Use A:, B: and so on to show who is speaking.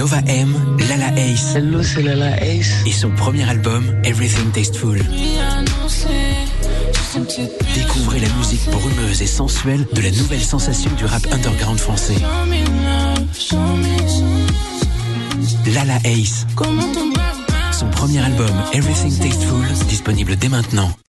A: Nova M, Lala Ace. Et son premier album, Everything Tasteful. Découvrez la musique brumeuse et sensuelle de la nouvelle sensation du rap underground français. Lala Ace. Son premier album, Everything Tasteful, disponible dès maintenant.